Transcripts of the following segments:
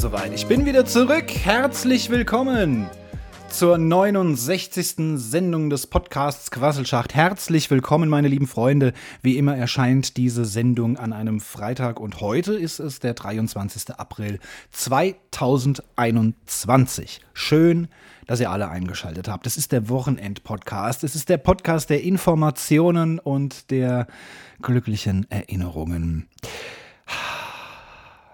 Soweit. Ich bin wieder zurück. Herzlich willkommen zur 69. Sendung des Podcasts Quasselschacht. Herzlich willkommen, meine lieben Freunde. Wie immer erscheint diese Sendung an einem Freitag und heute ist es der 23. April 2021. Schön, dass ihr alle eingeschaltet habt. Es ist der Wochenend-Podcast. Es ist der Podcast der Informationen und der glücklichen Erinnerungen.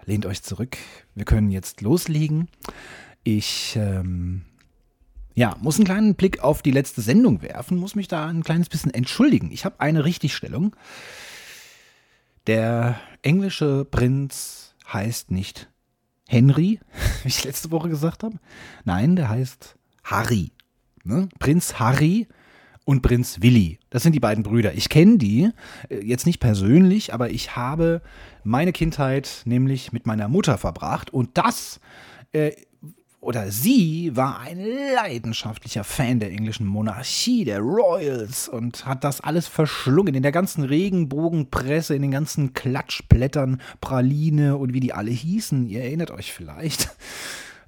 Lehnt euch zurück. Wir können jetzt loslegen. Ich ähm, ja, muss einen kleinen Blick auf die letzte Sendung werfen, muss mich da ein kleines bisschen entschuldigen. Ich habe eine Richtigstellung. Der englische Prinz heißt nicht Henry, wie ich letzte Woche gesagt habe. Nein, der heißt Harry. Ne? Prinz Harry und Prinz Willi. Das sind die beiden Brüder. Ich kenne die äh, jetzt nicht persönlich, aber ich habe meine Kindheit nämlich mit meiner Mutter verbracht und das äh, oder sie war ein leidenschaftlicher Fan der englischen Monarchie, der Royals und hat das alles verschlungen in der ganzen Regenbogenpresse, in den ganzen Klatschblättern, Praline und wie die alle hießen. Ihr erinnert euch vielleicht.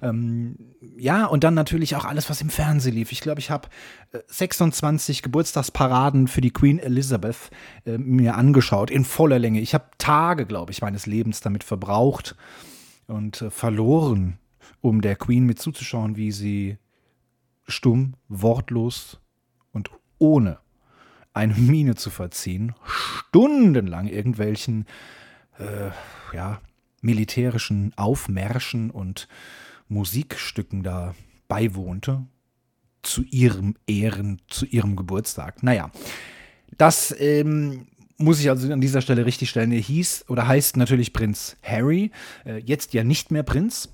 Ähm, ja, und dann natürlich auch alles, was im Fernsehen lief. Ich glaube, ich habe äh, 26 Geburtstagsparaden für die Queen Elizabeth äh, mir angeschaut, in voller Länge. Ich habe Tage, glaube ich, meines Lebens damit verbraucht und äh, verloren um der Queen mit zuzuschauen, wie sie stumm, wortlos und ohne eine Miene zu verziehen, stundenlang irgendwelchen äh, ja, militärischen Aufmärschen und Musikstücken da beiwohnte, zu ihrem Ehren, zu ihrem Geburtstag. Naja, das ähm, muss ich also an dieser Stelle richtig stellen. Er hieß oder heißt natürlich Prinz Harry, äh, jetzt ja nicht mehr Prinz.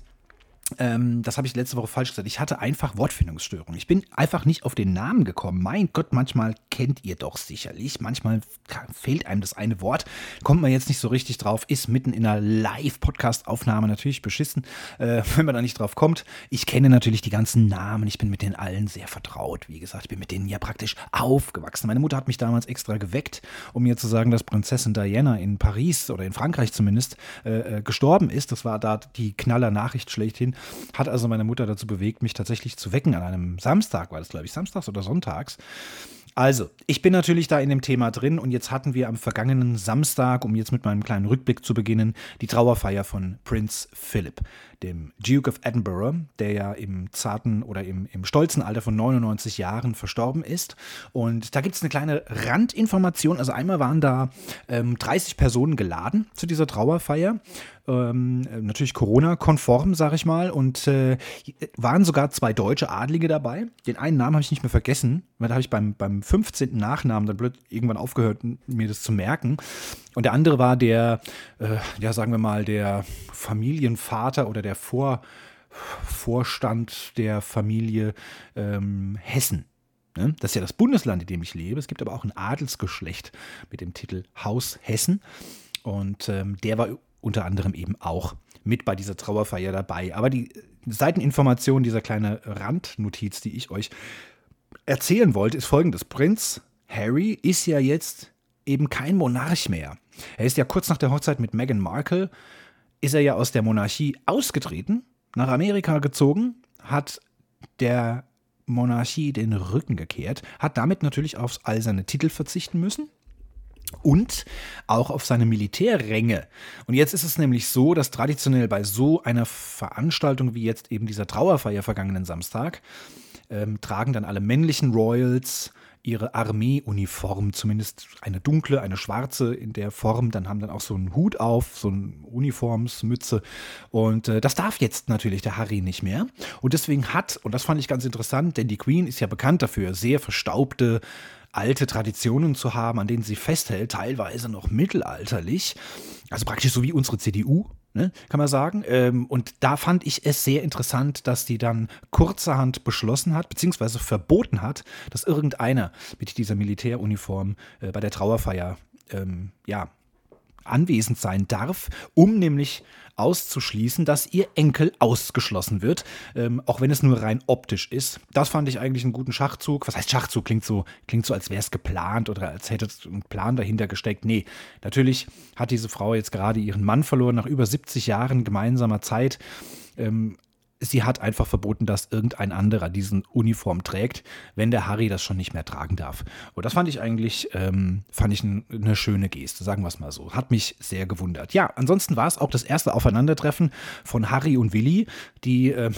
Ähm, das habe ich letzte Woche falsch gesagt. Ich hatte einfach Wortfindungsstörungen. Ich bin einfach nicht auf den Namen gekommen. Mein Gott, manchmal kennt ihr doch sicherlich. Manchmal fehlt einem das eine Wort. Kommt man jetzt nicht so richtig drauf. Ist mitten in einer Live-Podcast-Aufnahme natürlich beschissen, äh, wenn man da nicht drauf kommt. Ich kenne natürlich die ganzen Namen. Ich bin mit denen allen sehr vertraut. Wie gesagt, ich bin mit denen ja praktisch aufgewachsen. Meine Mutter hat mich damals extra geweckt, um mir zu sagen, dass Prinzessin Diana in Paris oder in Frankreich zumindest äh, äh gestorben ist. Das war da die Knaller-Nachricht schlechthin hat also meine Mutter dazu bewegt, mich tatsächlich zu wecken an einem Samstag, war das glaube ich samstags oder sonntags. Also, ich bin natürlich da in dem Thema drin und jetzt hatten wir am vergangenen Samstag, um jetzt mit meinem kleinen Rückblick zu beginnen, die Trauerfeier von Prince Philip, dem Duke of Edinburgh, der ja im zarten oder im, im stolzen Alter von 99 Jahren verstorben ist. Und da gibt es eine kleine Randinformation. Also einmal waren da ähm, 30 Personen geladen zu dieser Trauerfeier ähm, natürlich Corona-konform, sag ich mal. Und äh, waren sogar zwei deutsche Adlige dabei. Den einen Namen habe ich nicht mehr vergessen, weil da habe ich beim, beim 15. Nachnamen dann blöd irgendwann aufgehört, mir das zu merken. Und der andere war der, äh, ja, sagen wir mal, der Familienvater oder der Vor, Vorstand der Familie ähm, Hessen. Ne? Das ist ja das Bundesland, in dem ich lebe. Es gibt aber auch ein Adelsgeschlecht mit dem Titel Haus Hessen. Und ähm, der war unter anderem eben auch mit bei dieser Trauerfeier dabei. Aber die Seiteninformation, dieser kleine Randnotiz, die ich euch erzählen wollte, ist folgendes. Prinz Harry ist ja jetzt eben kein Monarch mehr. Er ist ja kurz nach der Hochzeit mit Meghan Markle, ist er ja aus der Monarchie ausgetreten, nach Amerika gezogen, hat der Monarchie den Rücken gekehrt, hat damit natürlich auf all seine Titel verzichten müssen, und auch auf seine Militärränge. Und jetzt ist es nämlich so, dass traditionell bei so einer Veranstaltung wie jetzt eben dieser Trauerfeier vergangenen Samstag ähm, tragen dann alle männlichen Royals ihre Armeeuniform, zumindest eine dunkle, eine schwarze in der Form, dann haben dann auch so einen Hut auf, so eine Uniformsmütze. Und äh, das darf jetzt natürlich der Harry nicht mehr. Und deswegen hat, und das fand ich ganz interessant, denn die Queen ist ja bekannt dafür, sehr verstaubte alte Traditionen zu haben, an denen sie festhält, teilweise noch mittelalterlich. Also praktisch so wie unsere CDU, ne, kann man sagen. Ähm, und da fand ich es sehr interessant, dass die dann kurzerhand beschlossen hat, beziehungsweise verboten hat, dass irgendeiner mit dieser Militäruniform äh, bei der Trauerfeier ähm, ja, anwesend sein darf, um nämlich auszuschließen, dass ihr Enkel ausgeschlossen wird, ähm, auch wenn es nur rein optisch ist. Das fand ich eigentlich einen guten Schachzug. Was heißt Schachzug? Klingt so, klingt so als wäre es geplant oder als hätte es ein Plan dahinter gesteckt. Nee, natürlich hat diese Frau jetzt gerade ihren Mann verloren nach über 70 Jahren gemeinsamer Zeit. Ähm, sie hat einfach verboten, dass irgendein anderer diesen Uniform trägt, wenn der Harry das schon nicht mehr tragen darf. Und das fand ich eigentlich, ähm, fand ich eine schöne Geste, sagen wir es mal so. Hat mich sehr gewundert. Ja, ansonsten war es auch das erste Aufeinandertreffen von Harry und Willi, die ähm,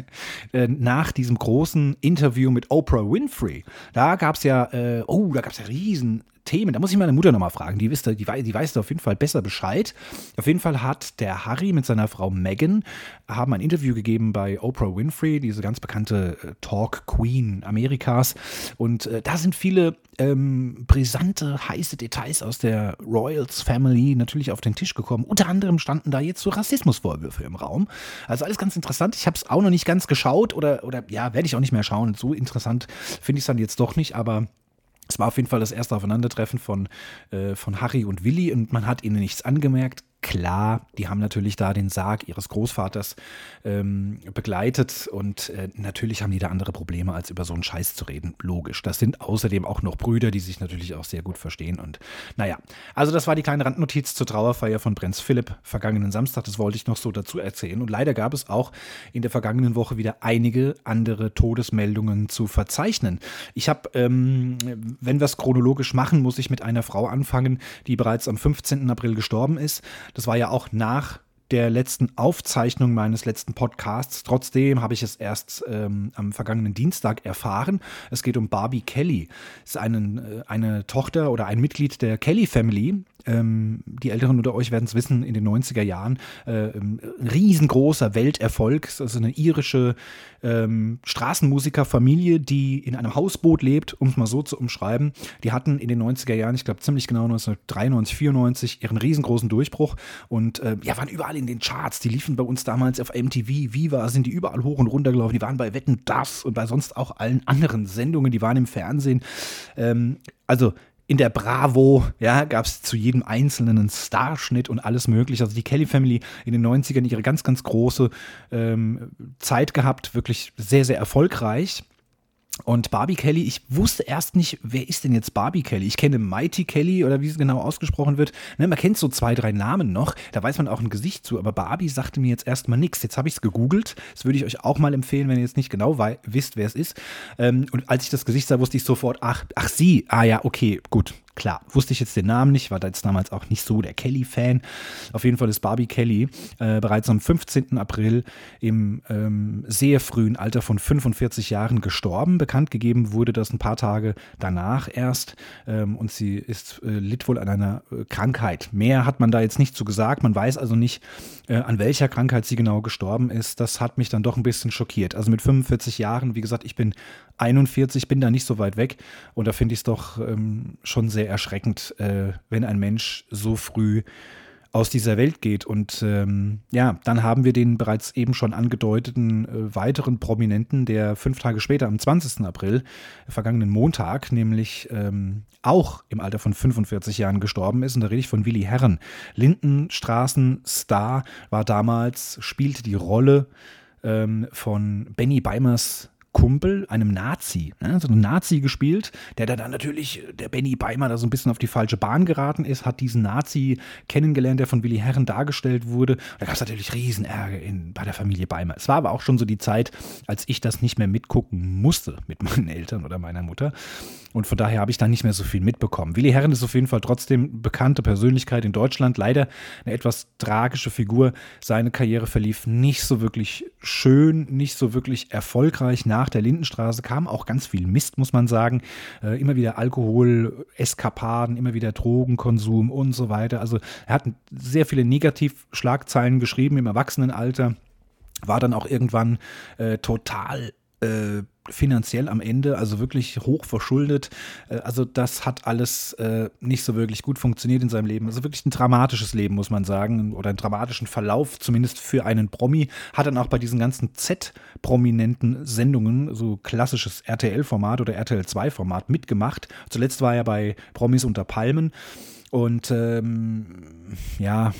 äh, nach diesem großen Interview mit Oprah Winfrey, da gab es ja, äh, oh, da gab es ja riesen Themen. Da muss ich meine Mutter nochmal fragen. Die, wisst, die, die weiß auf jeden Fall besser Bescheid. Auf jeden Fall hat der Harry mit seiner Frau Megan haben ein Interview gegeben bei Oprah Winfrey, diese ganz bekannte äh, Talk Queen Amerikas. Und äh, da sind viele ähm, brisante, heiße Details aus der Royals Family natürlich auf den Tisch gekommen. Unter anderem standen da jetzt so Rassismusvorwürfe im Raum. Also alles ganz interessant. Ich habe es auch noch nicht ganz geschaut oder, oder ja, werde ich auch nicht mehr schauen. So interessant finde ich es dann jetzt doch nicht, aber es war auf jeden Fall das erste Aufeinandertreffen von, äh, von Harry und Willi und man hat ihnen nichts angemerkt. Klar, die haben natürlich da den Sarg ihres Großvaters ähm, begleitet und äh, natürlich haben die da andere Probleme, als über so einen Scheiß zu reden. Logisch. Das sind außerdem auch noch Brüder, die sich natürlich auch sehr gut verstehen. Und naja, also das war die kleine Randnotiz zur Trauerfeier von Prinz Philipp vergangenen Samstag. Das wollte ich noch so dazu erzählen. Und leider gab es auch in der vergangenen Woche wieder einige andere Todesmeldungen zu verzeichnen. Ich habe, ähm, wenn wir es chronologisch machen, muss ich mit einer Frau anfangen, die bereits am 15. April gestorben ist. Das war ja auch nach der letzten Aufzeichnung meines letzten Podcasts. Trotzdem habe ich es erst ähm, am vergangenen Dienstag erfahren. Es geht um Barbie Kelly. Es ist einen, äh, eine Tochter oder ein Mitglied der Kelly Family. Ähm, die Älteren unter euch werden es wissen, in den 90er Jahren äh, ein riesengroßer Welterfolg. Es ist eine irische ähm, Straßenmusikerfamilie, die in einem Hausboot lebt, um es mal so zu umschreiben. Die hatten in den 90er Jahren, ich glaube ziemlich genau 1993, 94, ihren riesengroßen Durchbruch und äh, ja, waren überall in den Charts. Die liefen bei uns damals auf MTV, Viva, sind die überall hoch und runter gelaufen. Die waren bei Wetten Das und bei sonst auch allen anderen Sendungen, die waren im Fernsehen. Ähm, also in der Bravo, ja, gab es zu jedem einzelnen einen Starschnitt und alles mögliche. Also die Kelly Family in den 90ern ihre ganz, ganz große ähm, Zeit gehabt, wirklich sehr, sehr erfolgreich. Und Barbie Kelly, ich wusste erst nicht, wer ist denn jetzt Barbie Kelly? Ich kenne Mighty Kelly oder wie es genau ausgesprochen wird. Ne, man kennt so zwei, drei Namen noch, da weiß man auch ein Gesicht zu, aber Barbie sagte mir jetzt erstmal nichts. Jetzt habe ich es gegoogelt. Das würde ich euch auch mal empfehlen, wenn ihr jetzt nicht genau wisst, wer es ist. Ähm, und als ich das Gesicht sah, wusste ich sofort, ach, ach sie, ah ja, okay, gut, Klar, wusste ich jetzt den Namen nicht, war jetzt damals auch nicht so der Kelly-Fan. Auf jeden Fall ist Barbie Kelly äh, bereits am 15. April im ähm, sehr frühen Alter von 45 Jahren gestorben. Bekannt gegeben wurde das ein paar Tage danach erst ähm, und sie ist äh, litt wohl an einer äh, Krankheit. Mehr hat man da jetzt nicht zu gesagt. Man weiß also nicht, äh, an welcher Krankheit sie genau gestorben ist. Das hat mich dann doch ein bisschen schockiert. Also mit 45 Jahren, wie gesagt, ich bin 41, bin da nicht so weit weg und da finde ich es doch ähm, schon sehr erschreckend, äh, wenn ein Mensch so früh aus dieser Welt geht. Und ähm, ja, dann haben wir den bereits eben schon angedeuteten äh, weiteren Prominenten, der fünf Tage später, am 20. April, vergangenen Montag, nämlich ähm, auch im Alter von 45 Jahren gestorben ist. Und da rede ich von Willi Herren. Lindenstraßen-Star war damals, spielte die Rolle ähm, von Benny Beimers Kumpel, einem Nazi, ne, so einen Nazi gespielt, der da dann natürlich, der Benny Beimer da so ein bisschen auf die falsche Bahn geraten ist, hat diesen Nazi kennengelernt, der von Willi Herren dargestellt wurde. Da gab es natürlich Riesenärger in, bei der Familie Beimer. Es war aber auch schon so die Zeit, als ich das nicht mehr mitgucken musste mit meinen Eltern oder meiner Mutter. Und von daher habe ich da nicht mehr so viel mitbekommen. Willi Herren ist auf jeden Fall trotzdem bekannte Persönlichkeit in Deutschland. Leider eine etwas tragische Figur. Seine Karriere verlief nicht so wirklich schön, nicht so wirklich erfolgreich. Nach der Lindenstraße kam auch ganz viel Mist, muss man sagen. Äh, immer wieder Alkohol, Eskapaden, immer wieder Drogenkonsum und so weiter. Also er hat sehr viele Negativschlagzeilen geschrieben im Erwachsenenalter war dann auch irgendwann äh, total äh, finanziell am Ende, also wirklich hoch verschuldet. Äh, also das hat alles äh, nicht so wirklich gut funktioniert in seinem Leben. Also wirklich ein dramatisches Leben, muss man sagen, oder einen dramatischen Verlauf, zumindest für einen Promi. Hat dann auch bei diesen ganzen Z-prominenten Sendungen, so klassisches RTL-Format oder RTL 2-Format mitgemacht. Zuletzt war er bei Promis unter Palmen. Und ähm, ja,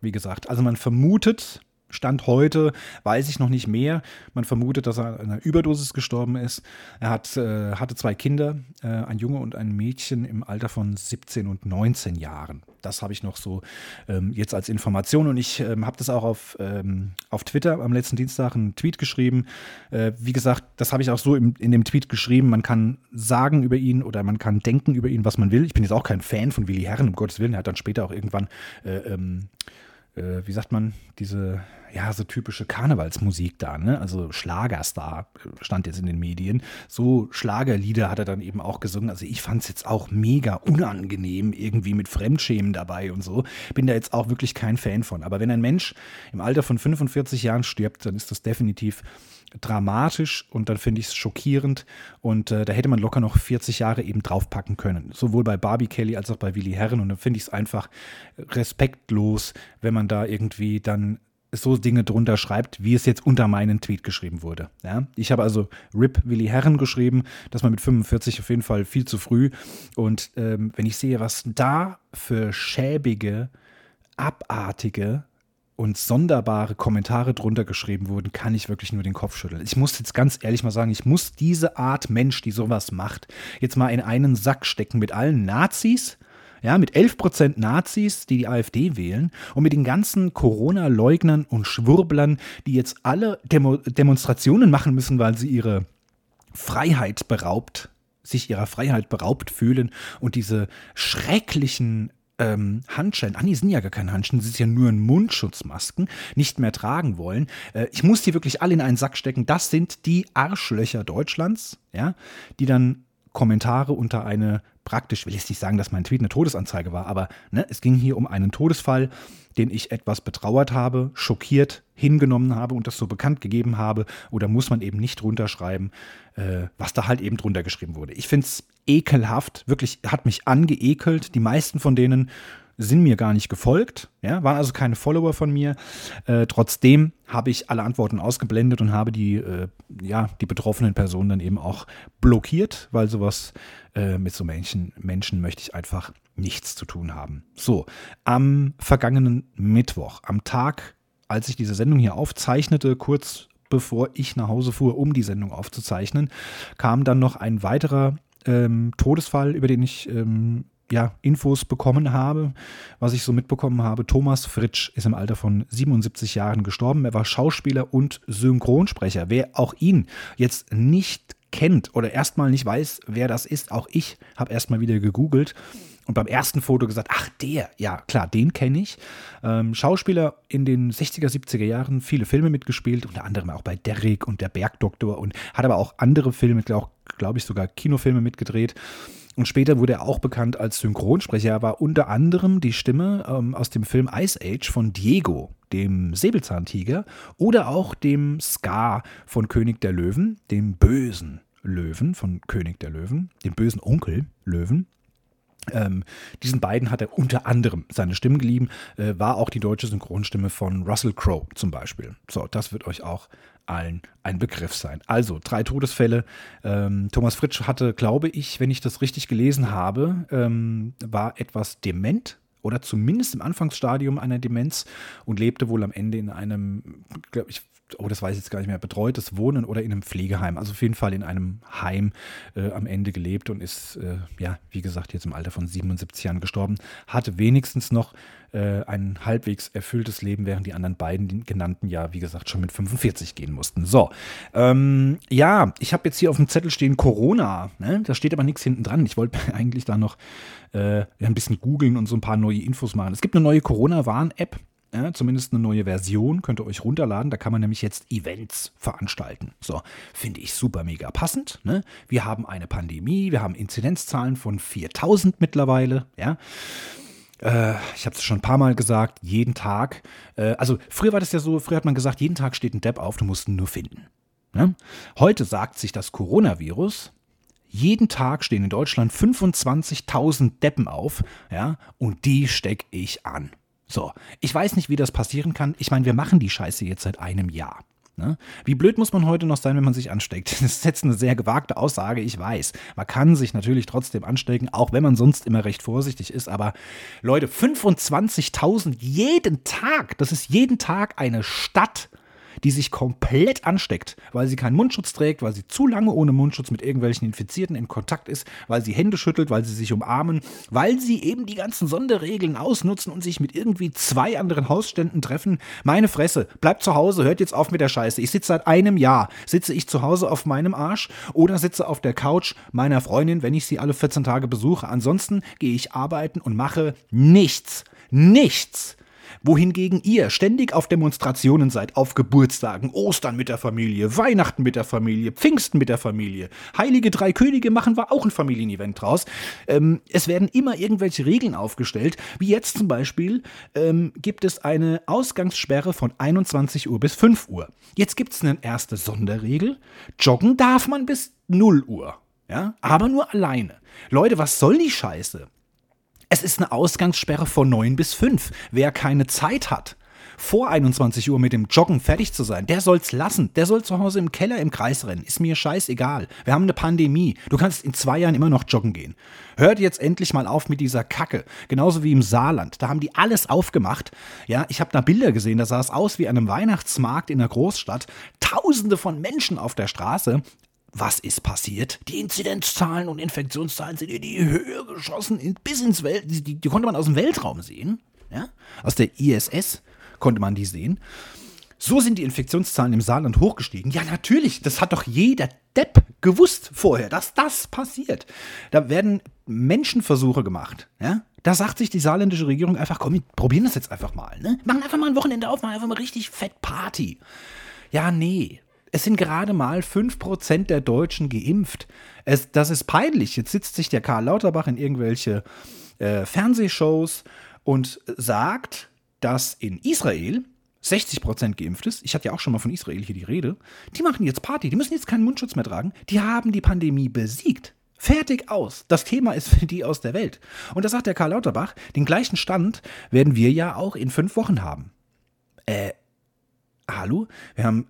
wie gesagt, also man vermutet, Stand heute weiß ich noch nicht mehr. Man vermutet, dass er an einer Überdosis gestorben ist. Er hat, äh, hatte zwei Kinder, äh, ein Junge und ein Mädchen im Alter von 17 und 19 Jahren. Das habe ich noch so ähm, jetzt als Information und ich ähm, habe das auch auf, ähm, auf Twitter am letzten Dienstag einen Tweet geschrieben. Äh, wie gesagt, das habe ich auch so im, in dem Tweet geschrieben. Man kann sagen über ihn oder man kann denken über ihn, was man will. Ich bin jetzt auch kein Fan von Willi Herren, um Gottes Willen. Er hat dann später auch irgendwann äh, äh, wie sagt man, diese, ja, so typische Karnevalsmusik da, ne? Also Schlagerstar stand jetzt in den Medien. So Schlagerlieder hat er dann eben auch gesungen. Also ich fand es jetzt auch mega unangenehm, irgendwie mit Fremdschämen dabei und so. Bin da jetzt auch wirklich kein Fan von. Aber wenn ein Mensch im Alter von 45 Jahren stirbt, dann ist das definitiv dramatisch und dann finde ich es schockierend und äh, da hätte man locker noch 40 Jahre eben draufpacken können. Sowohl bei Barbie Kelly als auch bei Willi Herren und dann finde ich es einfach respektlos, wenn man da irgendwie dann so Dinge drunter schreibt, wie es jetzt unter meinen Tweet geschrieben wurde. Ja? Ich habe also RIP Willi Herren geschrieben, das war mit 45 auf jeden Fall viel zu früh. Und ähm, wenn ich sehe, was da für schäbige, abartige und sonderbare Kommentare drunter geschrieben wurden, kann ich wirklich nur den Kopf schütteln. Ich muss jetzt ganz ehrlich mal sagen, ich muss diese Art Mensch, die sowas macht, jetzt mal in einen Sack stecken mit allen Nazis, ja, mit 11% Nazis, die die AfD wählen und mit den ganzen Corona-Leugnern und Schwurblern, die jetzt alle Demo Demonstrationen machen müssen, weil sie ihre Freiheit beraubt, sich ihrer Freiheit beraubt fühlen und diese schrecklichen ähm, Handschellen, ah, die sind ja gar keine Handschellen, ist ja nur ein Mundschutzmasken, nicht mehr tragen wollen. Äh, ich muss die wirklich alle in einen Sack stecken. Das sind die Arschlöcher Deutschlands, ja, die dann Kommentare unter eine praktisch, will ich nicht sagen, dass mein Tweet eine Todesanzeige war, aber ne, es ging hier um einen Todesfall, den ich etwas betrauert habe, schockiert hingenommen habe und das so bekannt gegeben habe. Oder muss man eben nicht runterschreiben, äh, was da halt eben drunter geschrieben wurde. Ich finde es ekelhaft, wirklich hat mich angeekelt. Die meisten von denen sind mir gar nicht gefolgt, ja, waren also keine Follower von mir. Äh, trotzdem habe ich alle Antworten ausgeblendet und habe die, äh, ja, die betroffenen Personen dann eben auch blockiert, weil sowas äh, mit so Menschen, Menschen möchte ich einfach nichts zu tun haben. So, am vergangenen Mittwoch, am Tag, als ich diese Sendung hier aufzeichnete, kurz bevor ich nach Hause fuhr, um die Sendung aufzuzeichnen, kam dann noch ein weiterer ähm, Todesfall, über den ich ähm, ja, Infos bekommen habe, was ich so mitbekommen habe. Thomas Fritsch ist im Alter von 77 Jahren gestorben. Er war Schauspieler und Synchronsprecher. Wer auch ihn jetzt nicht kennt oder erstmal nicht weiß, wer das ist, auch ich habe erstmal wieder gegoogelt und beim ersten Foto gesagt, ach der, ja klar, den kenne ich. Ähm, Schauspieler in den 60er, 70er Jahren, viele Filme mitgespielt, unter anderem auch bei Derrick und der Bergdoktor und hat aber auch andere Filme, auch glaube ich sogar Kinofilme mitgedreht. Und später wurde er auch bekannt als Synchronsprecher. Er war unter anderem die Stimme ähm, aus dem Film Ice Age von Diego, dem Säbelzahntiger, oder auch dem Scar von König der Löwen, dem bösen Löwen von König der Löwen, dem bösen Onkel Löwen. Ähm, diesen beiden hat er unter anderem seine Stimmen geliehen, äh, war auch die deutsche Synchronstimme von Russell Crowe zum Beispiel. So, das wird euch auch allen ein Begriff sein. Also, drei Todesfälle. Ähm, Thomas Fritsch hatte, glaube ich, wenn ich das richtig gelesen habe, ähm, war etwas dement oder zumindest im Anfangsstadium einer Demenz und lebte wohl am Ende in einem, glaube ich, oh, das weiß ich jetzt gar nicht mehr, betreutes Wohnen oder in einem Pflegeheim. Also auf jeden Fall in einem Heim äh, am Ende gelebt und ist, äh, ja, wie gesagt, jetzt im Alter von 77 Jahren gestorben. Hatte wenigstens noch äh, ein halbwegs erfülltes Leben, während die anderen beiden die genannten ja, wie gesagt, schon mit 45 gehen mussten. So, ähm, ja, ich habe jetzt hier auf dem Zettel stehen Corona. Ne? Da steht aber nichts hinten dran. Ich wollte eigentlich da noch äh, ein bisschen googeln und so ein paar neue Infos machen. Es gibt eine neue Corona-Warn-App. Ja, zumindest eine neue Version könnt ihr euch runterladen. Da kann man nämlich jetzt Events veranstalten. So, finde ich super mega passend. Ne? Wir haben eine Pandemie, wir haben Inzidenzzahlen von 4000 mittlerweile. Ja, äh, ich habe es schon ein paar Mal gesagt, jeden Tag. Äh, also früher war das ja so, früher hat man gesagt, jeden Tag steht ein Depp auf, du musst ihn nur finden. Ne? Heute sagt sich das Coronavirus, jeden Tag stehen in Deutschland 25.000 Deppen auf, ja, und die stecke ich an. So, ich weiß nicht, wie das passieren kann. Ich meine, wir machen die Scheiße jetzt seit einem Jahr. Ne? Wie blöd muss man heute noch sein, wenn man sich ansteckt? Das ist jetzt eine sehr gewagte Aussage, ich weiß. Man kann sich natürlich trotzdem anstecken, auch wenn man sonst immer recht vorsichtig ist. Aber Leute, 25.000 jeden Tag, das ist jeden Tag eine Stadt die sich komplett ansteckt, weil sie keinen Mundschutz trägt, weil sie zu lange ohne Mundschutz mit irgendwelchen Infizierten in Kontakt ist, weil sie Hände schüttelt, weil sie sich umarmen, weil sie eben die ganzen Sonderregeln ausnutzen und sich mit irgendwie zwei anderen Hausständen treffen. Meine Fresse, bleibt zu Hause, hört jetzt auf mit der Scheiße. Ich sitze seit einem Jahr, sitze ich zu Hause auf meinem Arsch oder sitze auf der Couch meiner Freundin, wenn ich sie alle 14 Tage besuche. Ansonsten gehe ich arbeiten und mache nichts. Nichts wohingegen ihr ständig auf Demonstrationen seid, auf Geburtstagen, Ostern mit der Familie, Weihnachten mit der Familie, Pfingsten mit der Familie, Heilige Drei Könige machen wir auch ein Familienevent draus. Ähm, es werden immer irgendwelche Regeln aufgestellt, wie jetzt zum Beispiel ähm, gibt es eine Ausgangssperre von 21 Uhr bis 5 Uhr. Jetzt gibt es eine erste Sonderregel, joggen darf man bis 0 Uhr. Ja, aber nur alleine. Leute, was soll die Scheiße? Es ist eine Ausgangssperre von 9 bis 5. Wer keine Zeit hat, vor 21 Uhr mit dem Joggen fertig zu sein, der soll's lassen. Der soll zu Hause im Keller im Kreis rennen. Ist mir scheißegal. Wir haben eine Pandemie. Du kannst in zwei Jahren immer noch joggen gehen. Hört jetzt endlich mal auf mit dieser Kacke. Genauso wie im Saarland. Da haben die alles aufgemacht. Ja, ich habe da Bilder gesehen. Da sah es aus wie an einem Weihnachtsmarkt in einer Großstadt. Tausende von Menschen auf der Straße. Was ist passiert? Die Inzidenzzahlen und Infektionszahlen sind in die Höhe geschossen, bis ins Welt. Die, die, die, konnte man aus dem Weltraum sehen. Ja? Aus der ISS konnte man die sehen. So sind die Infektionszahlen im Saarland hochgestiegen. Ja, natürlich, das hat doch jeder Depp gewusst vorher, dass das passiert. Da werden Menschenversuche gemacht. Ja? Da sagt sich die saarländische Regierung einfach, komm, wir probieren das jetzt einfach mal. Ne? Machen einfach mal ein Wochenende auf, machen einfach mal richtig fett Party. Ja, nee. Es sind gerade mal 5% der Deutschen geimpft. Es, das ist peinlich. Jetzt sitzt sich der Karl Lauterbach in irgendwelche äh, Fernsehshows und sagt, dass in Israel 60% geimpft ist. Ich hatte ja auch schon mal von Israel hier die Rede. Die machen jetzt Party. Die müssen jetzt keinen Mundschutz mehr tragen. Die haben die Pandemie besiegt. Fertig aus. Das Thema ist für die aus der Welt. Und da sagt der Karl Lauterbach, den gleichen Stand werden wir ja auch in fünf Wochen haben. Äh, hallo? Wir haben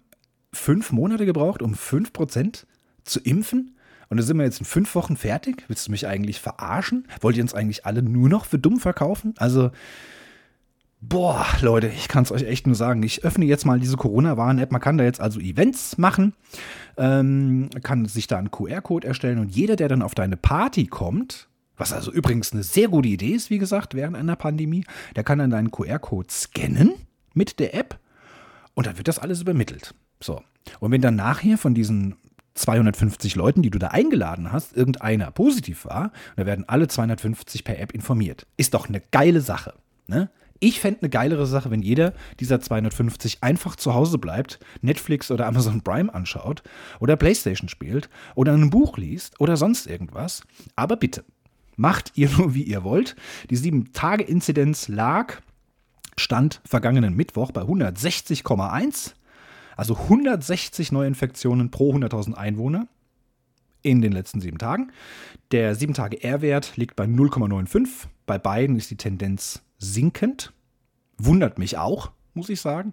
fünf Monate gebraucht, um fünf Prozent zu impfen. Und da sind wir jetzt in fünf Wochen fertig. Willst du mich eigentlich verarschen? Wollt ihr uns eigentlich alle nur noch für dumm verkaufen? Also, boah, Leute, ich kann es euch echt nur sagen. Ich öffne jetzt mal diese Corona-Warn-App. Man kann da jetzt also Events machen, ähm, kann sich da einen QR-Code erstellen und jeder, der dann auf deine Party kommt, was also übrigens eine sehr gute Idee ist, wie gesagt, während einer Pandemie, der kann dann deinen QR-Code scannen mit der App und dann wird das alles übermittelt. So. Und wenn dann nachher von diesen 250 Leuten, die du da eingeladen hast, irgendeiner positiv war, dann werden alle 250 per App informiert. Ist doch eine geile Sache. Ne? Ich fände eine geilere Sache, wenn jeder dieser 250 einfach zu Hause bleibt, Netflix oder Amazon Prime anschaut oder Playstation spielt oder ein Buch liest oder sonst irgendwas. Aber bitte, macht ihr nur, wie ihr wollt. Die 7-Tage-Inzidenz lag, stand vergangenen Mittwoch bei 160,1 also 160 Neuinfektionen pro 100.000 Einwohner in den letzten sieben Tagen. Der 7-Tage-R-Wert liegt bei 0,95. Bei beiden ist die Tendenz sinkend. Wundert mich auch, muss ich sagen.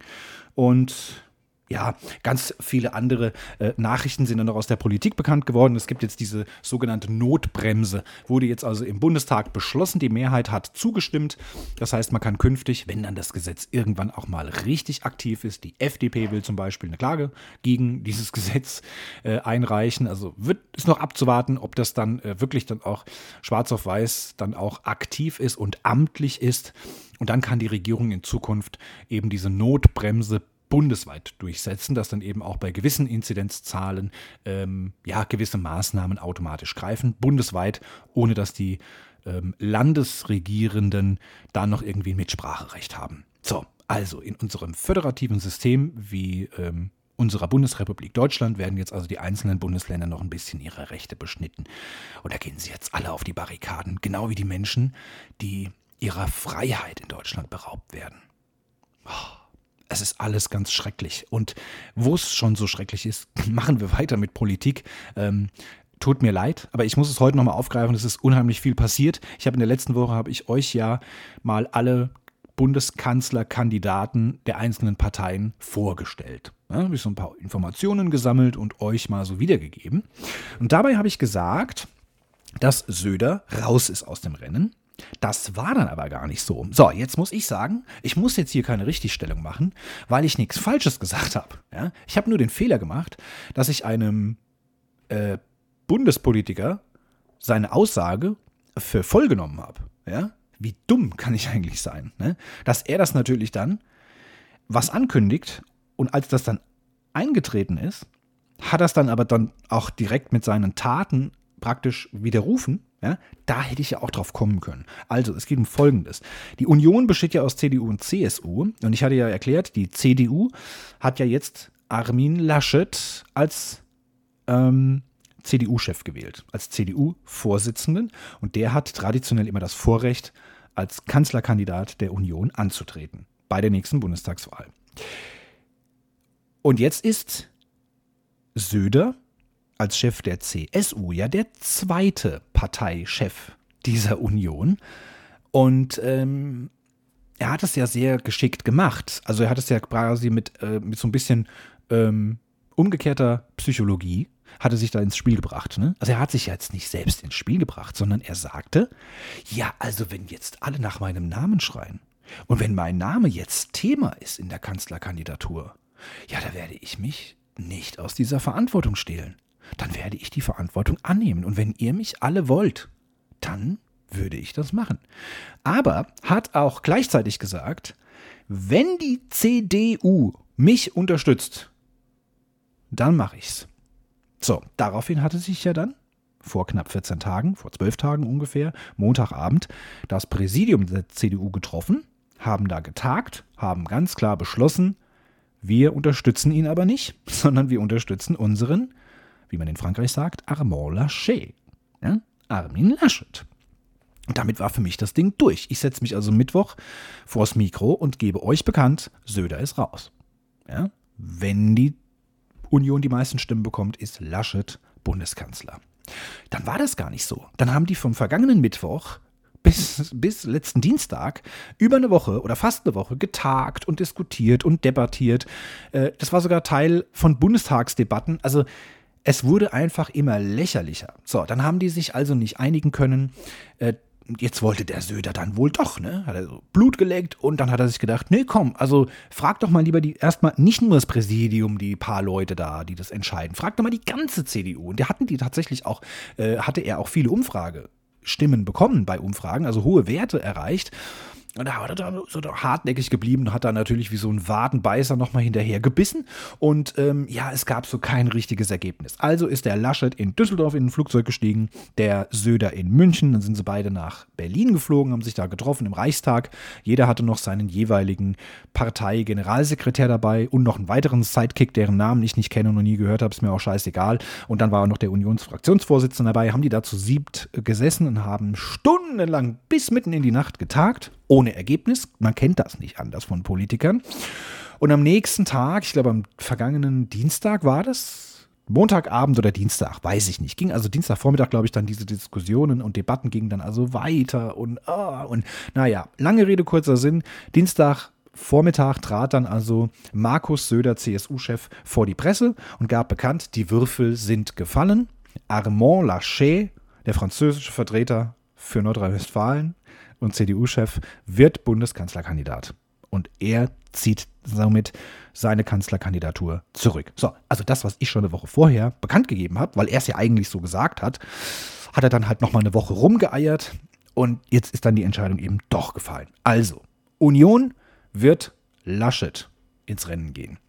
Und ja, ganz viele andere äh, Nachrichten sind dann noch aus der Politik bekannt geworden. Es gibt jetzt diese sogenannte Notbremse, wurde jetzt also im Bundestag beschlossen. Die Mehrheit hat zugestimmt. Das heißt, man kann künftig, wenn dann das Gesetz irgendwann auch mal richtig aktiv ist, die FDP will zum Beispiel eine Klage gegen dieses Gesetz äh, einreichen. Also wird ist noch abzuwarten, ob das dann äh, wirklich dann auch schwarz auf weiß dann auch aktiv ist und amtlich ist. Und dann kann die Regierung in Zukunft eben diese Notbremse bundesweit durchsetzen, dass dann eben auch bei gewissen Inzidenzzahlen ähm, ja gewisse Maßnahmen automatisch greifen, bundesweit, ohne dass die ähm, Landesregierenden da noch irgendwie ein Mitspracherecht haben. So, also in unserem föderativen System wie ähm, unserer Bundesrepublik Deutschland werden jetzt also die einzelnen Bundesländer noch ein bisschen ihre Rechte beschnitten. Und da gehen sie jetzt alle auf die Barrikaden, genau wie die Menschen, die ihrer Freiheit in Deutschland beraubt werden. Oh es ist alles ganz schrecklich. Und wo es schon so schrecklich ist, machen wir weiter mit Politik. Ähm, tut mir leid, aber ich muss es heute nochmal aufgreifen. Es ist unheimlich viel passiert. Ich habe in der letzten Woche, habe ich euch ja mal alle Bundeskanzlerkandidaten der einzelnen Parteien vorgestellt. Ja, habe ich so ein paar Informationen gesammelt und euch mal so wiedergegeben. Und dabei habe ich gesagt, dass Söder raus ist aus dem Rennen. Das war dann aber gar nicht so. So, jetzt muss ich sagen, ich muss jetzt hier keine Richtigstellung machen, weil ich nichts Falsches gesagt habe. Ja? Ich habe nur den Fehler gemacht, dass ich einem äh, Bundespolitiker seine Aussage für voll genommen habe. Ja? Wie dumm kann ich eigentlich sein? Ne? Dass er das natürlich dann was ankündigt und als das dann eingetreten ist, hat es dann aber dann auch direkt mit seinen Taten praktisch widerrufen. Ja? Da hätte ich ja auch drauf kommen können. Also, es geht um Folgendes. Die Union besteht ja aus CDU und CSU. Und ich hatte ja erklärt, die CDU hat ja jetzt Armin Laschet als ähm, CDU-Chef gewählt, als CDU-Vorsitzenden. Und der hat traditionell immer das Vorrecht, als Kanzlerkandidat der Union anzutreten bei der nächsten Bundestagswahl. Und jetzt ist Söder als Chef der CSU ja der zweite Parteichef dieser Union. Und ähm, er hat es ja sehr geschickt gemacht. Also er hat es ja quasi mit, äh, mit so ein bisschen ähm, umgekehrter Psychologie hat er sich da ins Spiel gebracht. Ne? Also er hat sich jetzt nicht selbst ins Spiel gebracht, sondern er sagte, ja, also wenn jetzt alle nach meinem Namen schreien und wenn mein Name jetzt Thema ist in der Kanzlerkandidatur, ja, da werde ich mich nicht aus dieser Verantwortung stehlen. Dann werde ich die Verantwortung annehmen. Und wenn ihr mich alle wollt, dann würde ich das machen. Aber hat auch gleichzeitig gesagt, wenn die CDU mich unterstützt, dann mache ich's. So, daraufhin hatte sich ja dann vor knapp 14 Tagen, vor 12 Tagen ungefähr, Montagabend, das Präsidium der CDU getroffen, haben da getagt, haben ganz klar beschlossen, wir unterstützen ihn aber nicht, sondern wir unterstützen unseren, wie man in Frankreich sagt, Armand Laschet. Ja? Armin Laschet. Und damit war für mich das Ding durch. Ich setze mich also Mittwoch vors Mikro und gebe euch bekannt, Söder ist raus. Ja? Wenn die Union die meisten Stimmen bekommt, ist Laschet Bundeskanzler. Dann war das gar nicht so. Dann haben die vom vergangenen Mittwoch bis, bis letzten Dienstag über eine Woche oder fast eine Woche getagt und diskutiert und debattiert. Äh, das war sogar Teil von Bundestagsdebatten. Also es wurde einfach immer lächerlicher. So, dann haben die sich also nicht einigen können. Äh, jetzt wollte der Söder dann wohl doch, ne? Hat er so Blut geleckt und dann hat er sich gedacht, nee, komm, also frag doch mal lieber die erstmal nicht nur das Präsidium, die paar Leute da, die das entscheiden, frag doch mal die ganze CDU. Und der hatten die tatsächlich auch, äh, hatte er auch viele Umfragestimmen bekommen bei Umfragen, also hohe Werte erreicht. Und da war er dann so hartnäckig geblieben und hat dann natürlich wie so ein Wadenbeißer nochmal hinterher gebissen. Und ähm, ja, es gab so kein richtiges Ergebnis. Also ist der Laschet in Düsseldorf in ein Flugzeug gestiegen, der Söder in München. Dann sind sie beide nach Berlin geflogen, haben sich da getroffen im Reichstag. Jeder hatte noch seinen jeweiligen Partei-Generalsekretär dabei und noch einen weiteren Sidekick, deren Namen ich nicht kenne und noch nie gehört habe. Ist mir auch scheißegal. Und dann war auch noch der Unionsfraktionsvorsitzende dabei. Haben die da zu siebt gesessen und haben stundenlang bis mitten in die Nacht getagt ohne Ergebnis. Man kennt das nicht anders von Politikern. Und am nächsten Tag, ich glaube am vergangenen Dienstag war das, Montagabend oder Dienstag, weiß ich nicht. Ging also Dienstagvormittag, glaube ich, dann diese Diskussionen und Debatten gingen dann also weiter und, oh, und naja, lange Rede, kurzer Sinn. Dienstagvormittag trat dann also Markus Söder, CSU-Chef, vor die Presse und gab bekannt, die Würfel sind gefallen. Armand Laschet, der französische Vertreter für Nordrhein-Westfalen, und CDU-Chef wird Bundeskanzlerkandidat. Und er zieht somit seine Kanzlerkandidatur zurück. So, also das, was ich schon eine Woche vorher bekannt gegeben habe, weil er es ja eigentlich so gesagt hat, hat er dann halt nochmal eine Woche rumgeeiert und jetzt ist dann die Entscheidung eben doch gefallen. Also, Union wird Laschet ins Rennen gehen.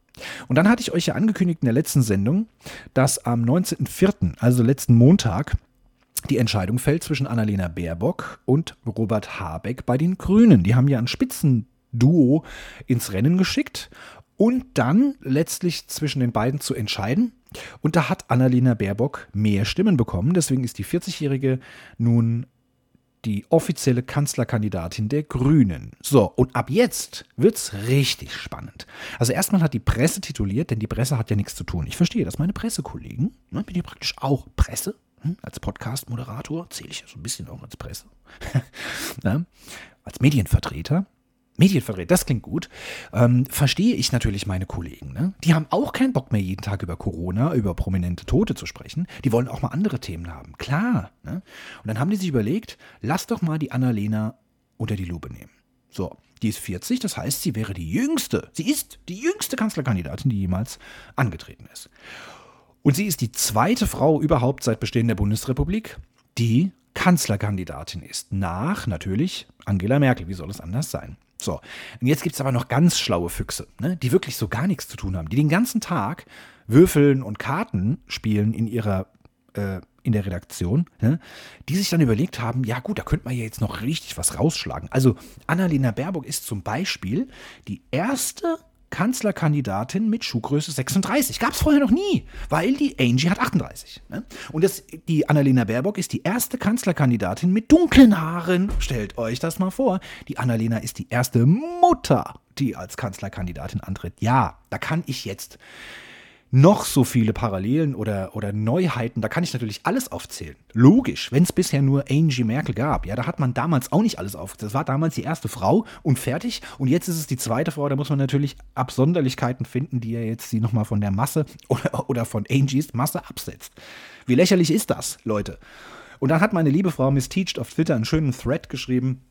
Und dann hatte ich euch ja angekündigt in der letzten Sendung, dass am 19.04., also letzten Montag, die Entscheidung fällt zwischen Annalena Baerbock und Robert Habeck bei den Grünen. Die haben ja ein Spitzenduo ins Rennen geschickt und dann letztlich zwischen den beiden zu entscheiden. Und da hat Annalena Baerbock mehr Stimmen bekommen. Deswegen ist die 40-Jährige nun die offizielle Kanzlerkandidatin der Grünen. So, und ab jetzt wird's richtig spannend. Also erstmal hat die Presse tituliert, denn die Presse hat ja nichts zu tun. Ich verstehe das. Meine Pressekollegen, ne, bin ja praktisch auch Presse, als Podcast-Moderator, zähle ich ja so ein bisschen auch als Presse, ja, als Medienvertreter, Medienvertreter, das klingt gut. Ähm, verstehe ich natürlich meine Kollegen. Ne? Die haben auch keinen Bock mehr, jeden Tag über Corona, über prominente Tote zu sprechen. Die wollen auch mal andere Themen haben. Klar. Ne? Und dann haben die sich überlegt, lass doch mal die Annalena unter die Lupe nehmen. So, die ist 40, das heißt, sie wäre die jüngste. Sie ist die jüngste Kanzlerkandidatin, die jemals angetreten ist. Und sie ist die zweite Frau überhaupt seit Bestehen der Bundesrepublik, die Kanzlerkandidatin ist. Nach natürlich Angela Merkel. Wie soll es anders sein? So, und jetzt gibt es aber noch ganz schlaue Füchse, ne, die wirklich so gar nichts zu tun haben, die den ganzen Tag Würfeln und Karten spielen in ihrer äh, in der Redaktion, ne, die sich dann überlegt haben, ja gut, da könnte man ja jetzt noch richtig was rausschlagen. Also Annalena Baerbock ist zum Beispiel die erste Kanzlerkandidatin mit Schuhgröße 36. Gab es vorher noch nie, weil die Angie hat 38. Ne? Und das, die Annalena Baerbock ist die erste Kanzlerkandidatin mit dunklen Haaren. Stellt euch das mal vor. Die Annalena ist die erste Mutter, die als Kanzlerkandidatin antritt. Ja, da kann ich jetzt noch so viele Parallelen oder, oder Neuheiten, da kann ich natürlich alles aufzählen. Logisch, wenn es bisher nur Angie Merkel gab, ja, da hat man damals auch nicht alles aufgezählt. Das war damals die erste Frau und fertig. Und jetzt ist es die zweite Frau, da muss man natürlich Absonderlichkeiten finden, die ja jetzt sie nochmal von der Masse oder, oder von Angies Masse absetzt. Wie lächerlich ist das, Leute? Und dann hat meine liebe Frau Miss Teached auf Twitter einen schönen Thread geschrieben,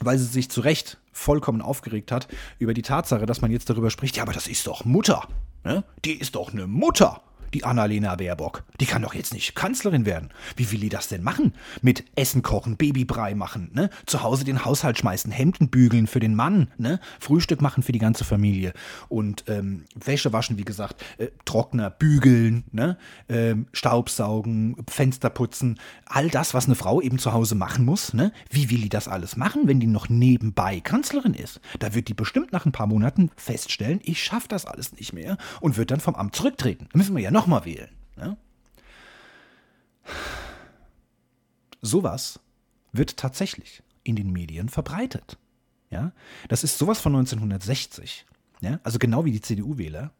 weil sie sich zu Recht vollkommen aufgeregt hat über die Tatsache, dass man jetzt darüber spricht, ja, aber das ist doch Mutter. Ne? Die ist doch eine Mutter die Annalena Baerbock. Die kann doch jetzt nicht Kanzlerin werden. Wie will die das denn machen? Mit Essen kochen, Babybrei machen, ne? Zu Hause den Haushalt schmeißen, Hemden bügeln für den Mann, ne? Frühstück machen für die ganze Familie und ähm, Wäsche waschen, wie gesagt, äh, Trockner, bügeln, ne? Ähm, Staubsaugen, Fenster putzen, all das, was eine Frau eben zu Hause machen muss, ne? Wie will die das alles machen, wenn die noch nebenbei Kanzlerin ist? Da wird die bestimmt nach ein paar Monaten feststellen, ich schaffe das alles nicht mehr und wird dann vom Amt zurücktreten. Da müssen wir ja noch nochmal wählen. Ne? Sowas wird tatsächlich in den Medien verbreitet. Ja? Das ist sowas von 1960. Ja? Also genau wie die CDU-Wähler.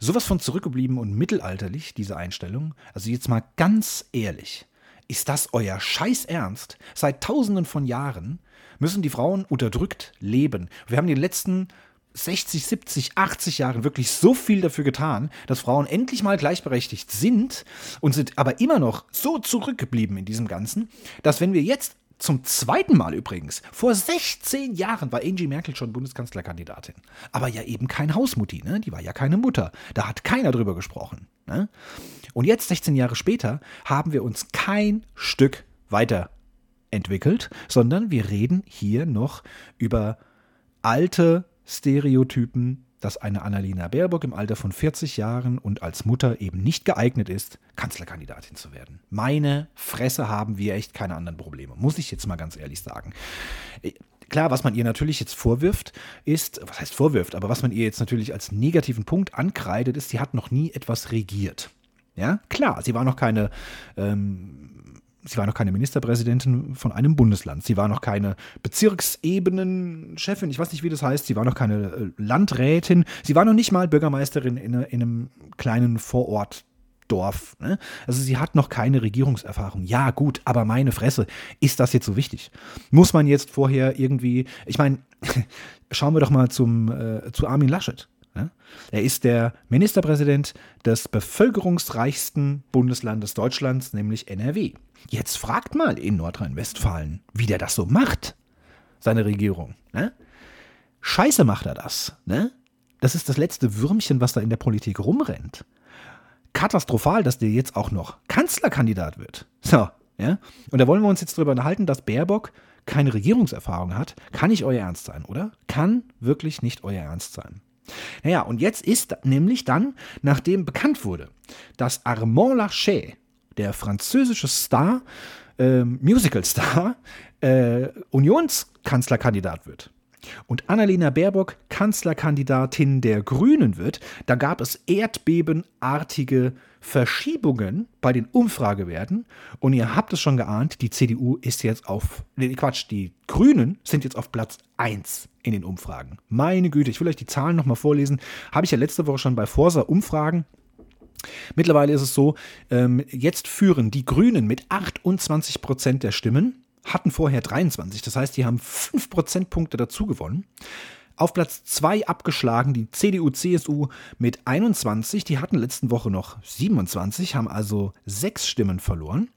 Sowas von zurückgeblieben und mittelalterlich, diese Einstellung. Also jetzt mal ganz ehrlich. Ist das euer Scheiß Ernst? Seit tausenden von Jahren müssen die Frauen unterdrückt leben. Wir haben den letzten 60, 70, 80 Jahren wirklich so viel dafür getan, dass Frauen endlich mal gleichberechtigt sind und sind aber immer noch so zurückgeblieben in diesem Ganzen, dass wenn wir jetzt zum zweiten Mal übrigens. Vor 16 Jahren war Angie Merkel schon Bundeskanzlerkandidatin. Aber ja eben kein Hausmutti, ne? Die war ja keine Mutter. Da hat keiner drüber gesprochen. Ne? Und jetzt, 16 Jahre später, haben wir uns kein Stück weiterentwickelt, sondern wir reden hier noch über alte Stereotypen, dass eine Annalena Baerbock im Alter von 40 Jahren und als Mutter eben nicht geeignet ist, Kanzlerkandidatin zu werden. Meine Fresse haben wir echt keine anderen Probleme, muss ich jetzt mal ganz ehrlich sagen. Äh, klar, was man ihr natürlich jetzt vorwirft, ist, was heißt vorwirft, aber was man ihr jetzt natürlich als negativen Punkt ankreidet, ist, sie hat noch nie etwas regiert. Ja, klar, sie war noch keine ähm, Sie war noch keine Ministerpräsidentin von einem Bundesland. Sie war noch keine Bezirksebenenchefin. Ich weiß nicht, wie das heißt. Sie war noch keine äh, Landrätin. Sie war noch nicht mal Bürgermeisterin in, in einem kleinen Vorortdorf. Ne? Also sie hat noch keine Regierungserfahrung. Ja, gut, aber meine Fresse, ist das jetzt so wichtig? Muss man jetzt vorher irgendwie, ich meine, schauen wir doch mal zum, äh, zu Armin Laschet. Ne? Er ist der Ministerpräsident des bevölkerungsreichsten Bundeslandes Deutschlands, nämlich NRW. Jetzt fragt mal in Nordrhein-Westfalen, wie der das so macht, seine Regierung. Ne? Scheiße macht er das. Ne? Das ist das letzte Würmchen, was da in der Politik rumrennt. Katastrophal, dass der jetzt auch noch Kanzlerkandidat wird. So, ja. Und da wollen wir uns jetzt darüber unterhalten, dass Baerbock keine Regierungserfahrung hat. Kann nicht euer Ernst sein, oder? Kann wirklich nicht euer Ernst sein. Naja, und jetzt ist nämlich dann, nachdem bekannt wurde, dass Armand Laschet der französische Star, äh, Musical-Star, äh, Unionskanzlerkandidat wird und Annalena Baerbock Kanzlerkandidatin der Grünen wird, da gab es erdbebenartige Verschiebungen bei den Umfragewerten. Und ihr habt es schon geahnt, die CDU ist jetzt auf, nee, Quatsch, die Grünen sind jetzt auf Platz 1 in den Umfragen. Meine Güte, ich will euch die Zahlen nochmal vorlesen. Habe ich ja letzte Woche schon bei Forsa Umfragen Mittlerweile ist es so, ähm, jetzt führen die Grünen mit 28 Prozent der Stimmen hatten vorher 23. Das heißt, die haben 5 Prozentpunkte dazu gewonnen. Auf Platz 2 abgeschlagen die CDU-CSU mit 21. Die hatten letzten Woche noch 27, haben also sechs Stimmen verloren.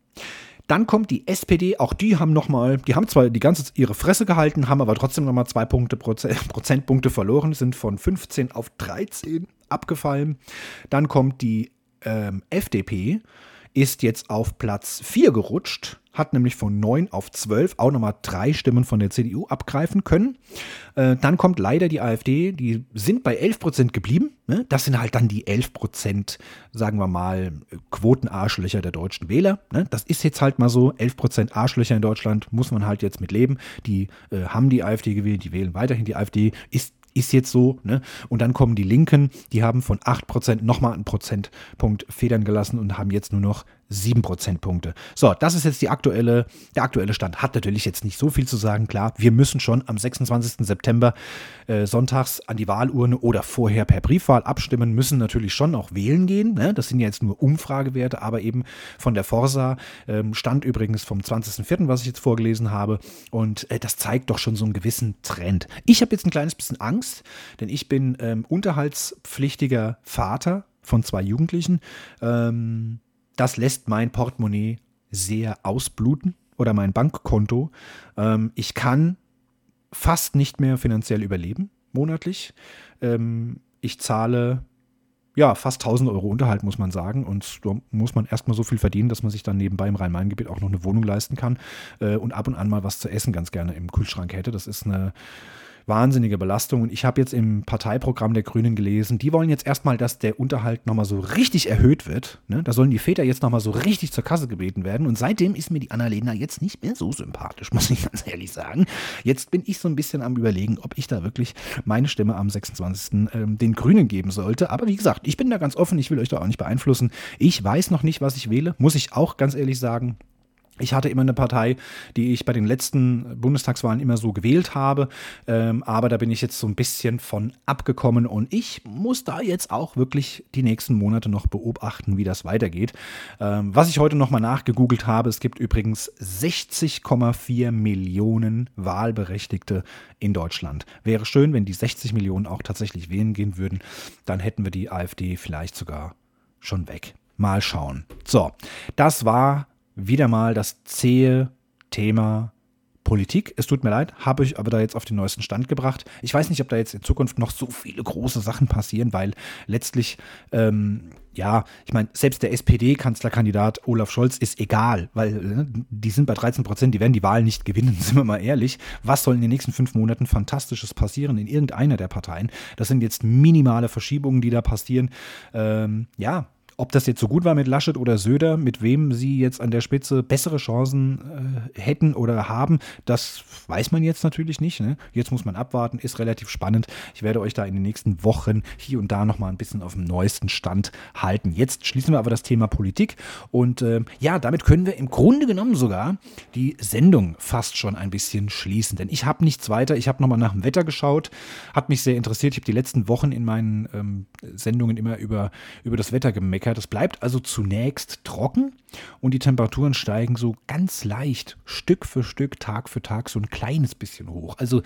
Dann kommt die SPD, auch die haben nochmal, die haben zwar die ganze ihre Fresse gehalten, haben aber trotzdem nochmal zwei Punkte, Prozentpunkte verloren, sind von 15 auf 13 abgefallen. Dann kommt die ähm, FDP, ist jetzt auf Platz 4 gerutscht, hat nämlich von 9 auf 12 auch nochmal drei Stimmen von der CDU abgreifen können. Äh, dann kommt leider die AfD, die sind bei 11 Prozent geblieben. Ne? Das sind halt dann die 11 Prozent, sagen wir mal, Quotenarschlöcher der deutschen Wähler. Ne? Das ist jetzt halt mal so. 11 Prozent Arschlöcher in Deutschland muss man halt jetzt mit leben. Die äh, haben die AfD gewählt, die wählen weiterhin die AfD. Ist ist jetzt so. Ne? Und dann kommen die Linken, die haben von 8% nochmal einen Prozentpunkt federn gelassen und haben jetzt nur noch 7 Prozentpunkte. So, das ist jetzt die aktuelle, der aktuelle Stand. Hat natürlich jetzt nicht so viel zu sagen. Klar, wir müssen schon am 26. September äh, sonntags an die Wahlurne oder vorher per Briefwahl abstimmen, müssen natürlich schon auch wählen gehen. Ne? Das sind ja jetzt nur Umfragewerte, aber eben von der Forsa ähm, stand übrigens vom 20.04., was ich jetzt vorgelesen habe. Und äh, das zeigt doch schon so einen gewissen Trend. Ich habe jetzt ein kleines bisschen Angst, denn ich bin ähm, unterhaltspflichtiger Vater von zwei Jugendlichen. Ähm, das lässt mein Portemonnaie sehr ausbluten oder mein Bankkonto. Ähm, ich kann fast nicht mehr finanziell überleben monatlich. Ähm, ich zahle ja, fast 1000 Euro Unterhalt, muss man sagen. Und da muss man erstmal so viel verdienen, dass man sich dann nebenbei im Rhein-Main-Gebiet auch noch eine Wohnung leisten kann äh, und ab und an mal was zu essen ganz gerne im Kühlschrank hätte. Das ist eine wahnsinnige Belastung. Und ich habe jetzt im Parteiprogramm der Grünen gelesen, die wollen jetzt erstmal, dass der Unterhalt nochmal so richtig erhöht wird. Ne? Da sollen die Väter jetzt nochmal so richtig zur Kasse gebeten werden. Und seitdem ist mir die Annalena jetzt nicht mehr so sympathisch, muss ich ganz ehrlich sagen. Jetzt bin ich so ein bisschen am Überlegen, ob ich da wirklich meine Stimme am 26. Ähm, den Grünen geben sollte. Aber wie gesagt, ich bin da ganz offen, ich will euch da auch nicht beeinflussen. Ich weiß noch nicht, was ich wähle, muss ich auch ganz ehrlich sagen. Ich hatte immer eine Partei, die ich bei den letzten Bundestagswahlen immer so gewählt habe, ähm, aber da bin ich jetzt so ein bisschen von abgekommen und ich muss da jetzt auch wirklich die nächsten Monate noch beobachten, wie das weitergeht. Ähm, was ich heute nochmal nachgegoogelt habe, es gibt übrigens 60,4 Millionen Wahlberechtigte in Deutschland. Wäre schön, wenn die 60 Millionen auch tatsächlich wählen gehen würden, dann hätten wir die AfD vielleicht sogar schon weg. Mal schauen. So, das war wieder mal das zähe Thema Politik. Es tut mir leid, habe ich aber da jetzt auf den neuesten Stand gebracht. Ich weiß nicht, ob da jetzt in Zukunft noch so viele große Sachen passieren, weil letztlich, ähm, ja, ich meine, selbst der SPD-Kanzlerkandidat Olaf Scholz ist egal, weil ne, die sind bei 13 Prozent, die werden die Wahl nicht gewinnen, sind wir mal ehrlich. Was soll in den nächsten fünf Monaten Fantastisches passieren in irgendeiner der Parteien? Das sind jetzt minimale Verschiebungen, die da passieren. Ähm, ja, ob das jetzt so gut war mit Laschet oder Söder, mit wem sie jetzt an der Spitze bessere Chancen äh, hätten oder haben, das weiß man jetzt natürlich nicht. Ne? Jetzt muss man abwarten, ist relativ spannend. Ich werde euch da in den nächsten Wochen hier und da nochmal ein bisschen auf dem neuesten Stand halten. Jetzt schließen wir aber das Thema Politik und äh, ja, damit können wir im Grunde genommen sogar die Sendung fast schon ein bisschen schließen, denn ich habe nichts weiter. Ich habe nochmal nach dem Wetter geschaut, hat mich sehr interessiert. Ich habe die letzten Wochen in meinen ähm, Sendungen immer über, über das Wetter gemeckert Möglichkeit. Es bleibt also zunächst trocken und die Temperaturen steigen so ganz leicht, Stück für Stück, Tag für Tag so ein kleines bisschen hoch. Also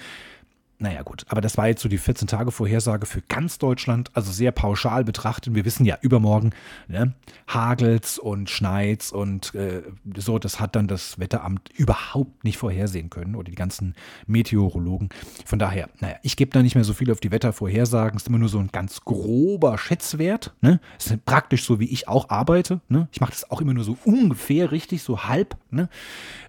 naja, gut, aber das war jetzt so die 14-Tage-Vorhersage für ganz Deutschland, also sehr pauschal betrachtet. Wir wissen ja, übermorgen ne, hagelt's und schneit's und äh, so, das hat dann das Wetteramt überhaupt nicht vorhersehen können oder die ganzen Meteorologen. Von daher, naja, ich gebe da nicht mehr so viel auf die Wettervorhersagen, es ist immer nur so ein ganz grober Schätzwert. Ne? Es ist praktisch so, wie ich auch arbeite. Ne? Ich mache das auch immer nur so ungefähr richtig, so halb, ne?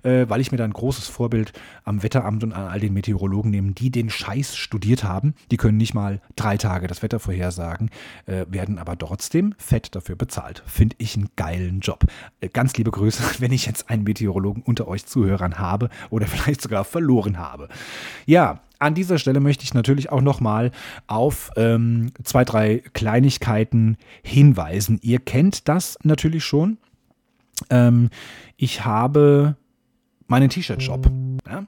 Äh, weil ich mir da ein großes Vorbild am Wetteramt und an all den Meteorologen nehme, die den Scheiß studiert haben. Die können nicht mal drei Tage das Wetter vorhersagen, äh, werden aber trotzdem fett dafür bezahlt. Finde ich einen geilen Job. Äh, ganz liebe Grüße, wenn ich jetzt einen Meteorologen unter euch Zuhörern habe oder vielleicht sogar verloren habe. Ja, an dieser Stelle möchte ich natürlich auch nochmal auf ähm, zwei, drei Kleinigkeiten hinweisen. Ihr kennt das natürlich schon. Ähm, ich habe meinen T-Shirt-Shop. Ja?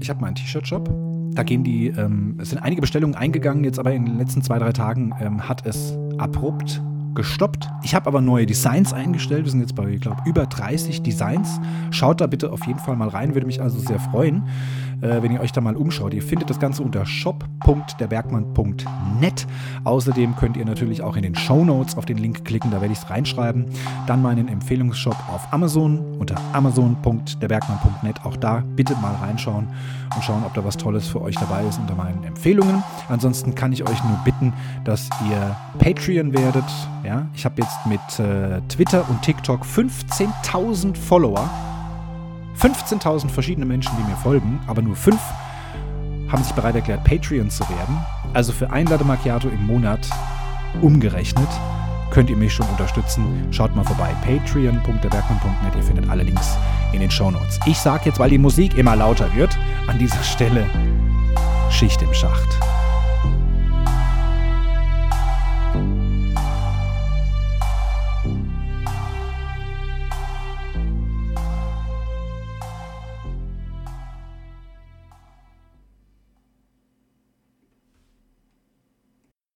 Ich habe meinen T-Shirt-Shop. Da gehen die, ähm, es sind einige Bestellungen eingegangen, jetzt aber in den letzten zwei, drei Tagen ähm, hat es abrupt gestoppt. Ich habe aber neue Designs eingestellt. Wir sind jetzt bei, ich glaube, über 30 Designs. Schaut da bitte auf jeden Fall mal rein, würde mich also sehr freuen äh, wenn ihr euch da mal umschaut. Ihr findet das Ganze unter shop.derbergmann.net. Außerdem könnt ihr natürlich auch in den Show Notes auf den Link klicken, da werde ich es reinschreiben. Dann meinen Empfehlungsshop auf Amazon unter amazon.derbergmann.net. Auch da bitte mal reinschauen und schauen, ob da was Tolles für euch dabei ist unter meinen Empfehlungen. Ansonsten kann ich euch nur bitten, dass ihr Patreon werdet. Ja, ich habe jetzt mit äh, Twitter und TikTok 15.000 Follower. 15.000 verschiedene Menschen, die mir folgen, aber nur fünf haben sich bereit erklärt, Patreon zu werden. Also für ein Latte Macchiato im Monat umgerechnet könnt ihr mich schon unterstützen. Schaut mal vorbei. Patreon.derbergmann.net. Ihr findet alle Links in den Show Notes. Ich sage jetzt, weil die Musik immer lauter wird, an dieser Stelle Schicht im Schacht.